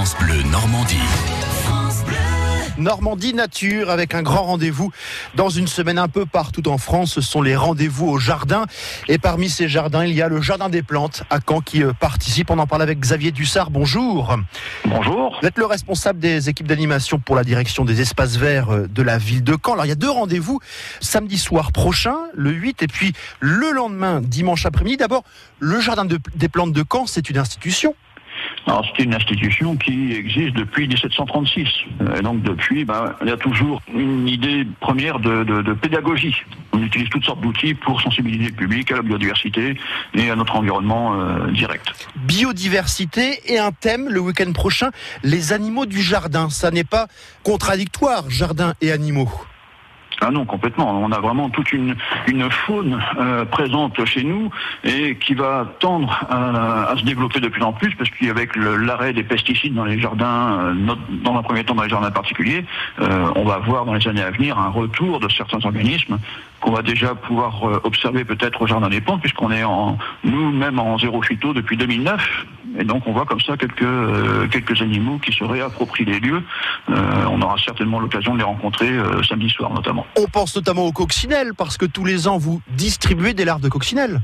France Bleu Normandie. Normandie Nature avec un grand rendez-vous dans une semaine un peu partout en France. Ce sont les rendez-vous au jardin. Et parmi ces jardins, il y a le Jardin des Plantes à Caen qui euh, participe. On en parle avec Xavier Dussard. Bonjour. Bonjour. Vous êtes le responsable des équipes d'animation pour la direction des espaces verts euh, de la ville de Caen. Alors il y a deux rendez-vous samedi soir prochain, le 8, et puis le lendemain, dimanche après-midi. D'abord, le Jardin de- des Plantes de Caen, c'est une institution. Alors c'est une institution qui existe depuis 1736. Euh, Et donc depuis, ben, il y a toujours une idée première de, de- de pédagogie. On utilise toutes sortes d'outils pour sensibiliser le public à la biodiversité et à notre environnement euh, direct. Biodiversité et un thème le week-end prochain, les animaux du jardin. Ça n'est pas contradictoire, jardin et animaux. Ah non, complètement. On a vraiment toute une, une faune euh, présente chez nous et qui va tendre à, à se développer de plus en plus parce qu'avec l'arrêt des pesticides dans les jardins, euh, dans un premier temps dans les jardins particuliers, euh, on va voir dans les années à venir un retour de certains organismes qu'on va déjà pouvoir euh, observer peut-être au Jardin des Plantes puisqu'on est en nous-mêmes en zéro phyto depuis 2009 et donc on voit comme ça quelques euh, quelques animaux qui se réapproprient les lieux. Euh, on aura certainement l'occasion de les rencontrer samedi soir notamment. On pense notamment aux coccinelles, parce que tous les ans, vous distribuez des larves de coccinelles.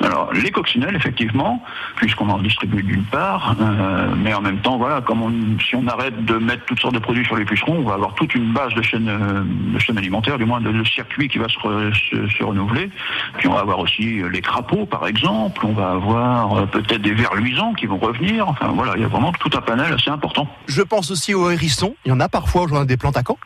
Alors les coccinelles, effectivement, puisqu'on en distribue d'une part, euh, mais en même temps, voilà, comme on, si on arrête de mettre toutes sortes de produits sur les pucerons, on va avoir toute une base de chaîne, euh, de chaîne alimentaire, du moins de, de circuit qui va se, re- se- se renouveler. Puis on va avoir aussi euh, les crapauds, par exemple. On va avoir euh, peut-être des vers luisants qui vont revenir. Enfin voilà, il y a vraiment tout un panel assez important. Je pense aussi aux hérissons. Il y en a parfois au des Plantes à Caen.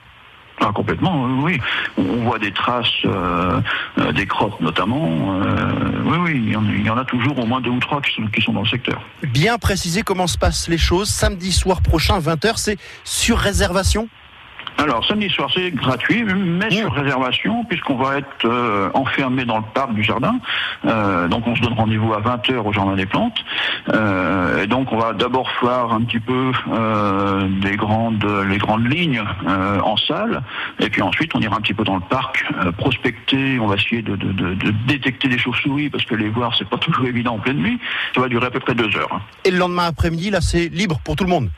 Ah, complètement, oui. On voit des traces, euh, euh, des crottes notamment. Euh, oui, oui, il y, en, il y en a toujours au moins deux ou trois qui sont, qui sont dans le secteur. Bien préciser comment se passent les choses. Samedi soir prochain, 20h, c'est sur réservation? Alors, samedi soir, c'est gratuit, mais sur réservation, puisqu'on va être euh, enfermé dans le parc du jardin. Euh, donc, on se donne rendez-vous à 20h au Jardin des Plantes. Euh, et donc, on va d'abord voir un petit peu euh, des grandes, les grandes lignes euh, en salle. Et puis ensuite, on ira un petit peu dans le parc, euh, prospecter. On va essayer de, de- de- de détecter des chauves-souris, parce que les voir, c'est pas toujours évident en pleine nuit. Ça va durer à peu près deux heures. hein. Et le lendemain après-midi, là, c'est libre pour tout le monde.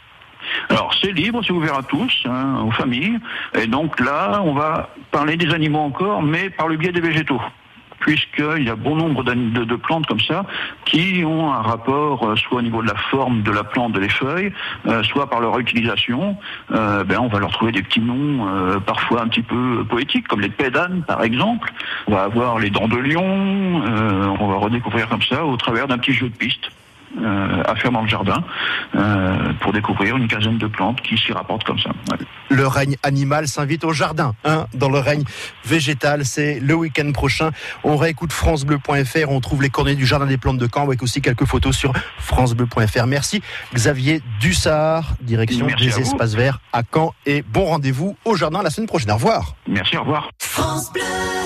Alors c'est libre, c'est ouvert à tous, hein, aux familles. Et donc là, on va parler des animaux encore, mais par le biais des végétaux. Puisqu'il y a bon nombre de, de plantes comme ça qui ont un rapport euh, soit au niveau de la forme de la plante, de les feuilles, euh, soit par leur utilisation. Euh, ben, on va leur trouver des petits noms euh, parfois un petit peu poétiques, comme les pédanes par exemple. On va avoir les dents de lion. euh, on va redécouvrir comme ça au travers d'un petit jeu de piste euh, à faire dans le jardin euh, pour découvrir une quinzaine de plantes qui s'y rapportent comme ça. Ouais. Le règne animal s'invite au jardin. Hein, dans le règne végétal, c'est le week-end prochain. On réécoute francebleu.fr. On trouve les coordonnées du Jardin des Plantes de Caen avec aussi quelques photos sur francebleu.fr. Merci Xavier Dussard, direction Merci des espaces verts à Caen. Et bon rendez-vous au jardin la semaine prochaine. Au revoir. Merci, au revoir. France Bleu.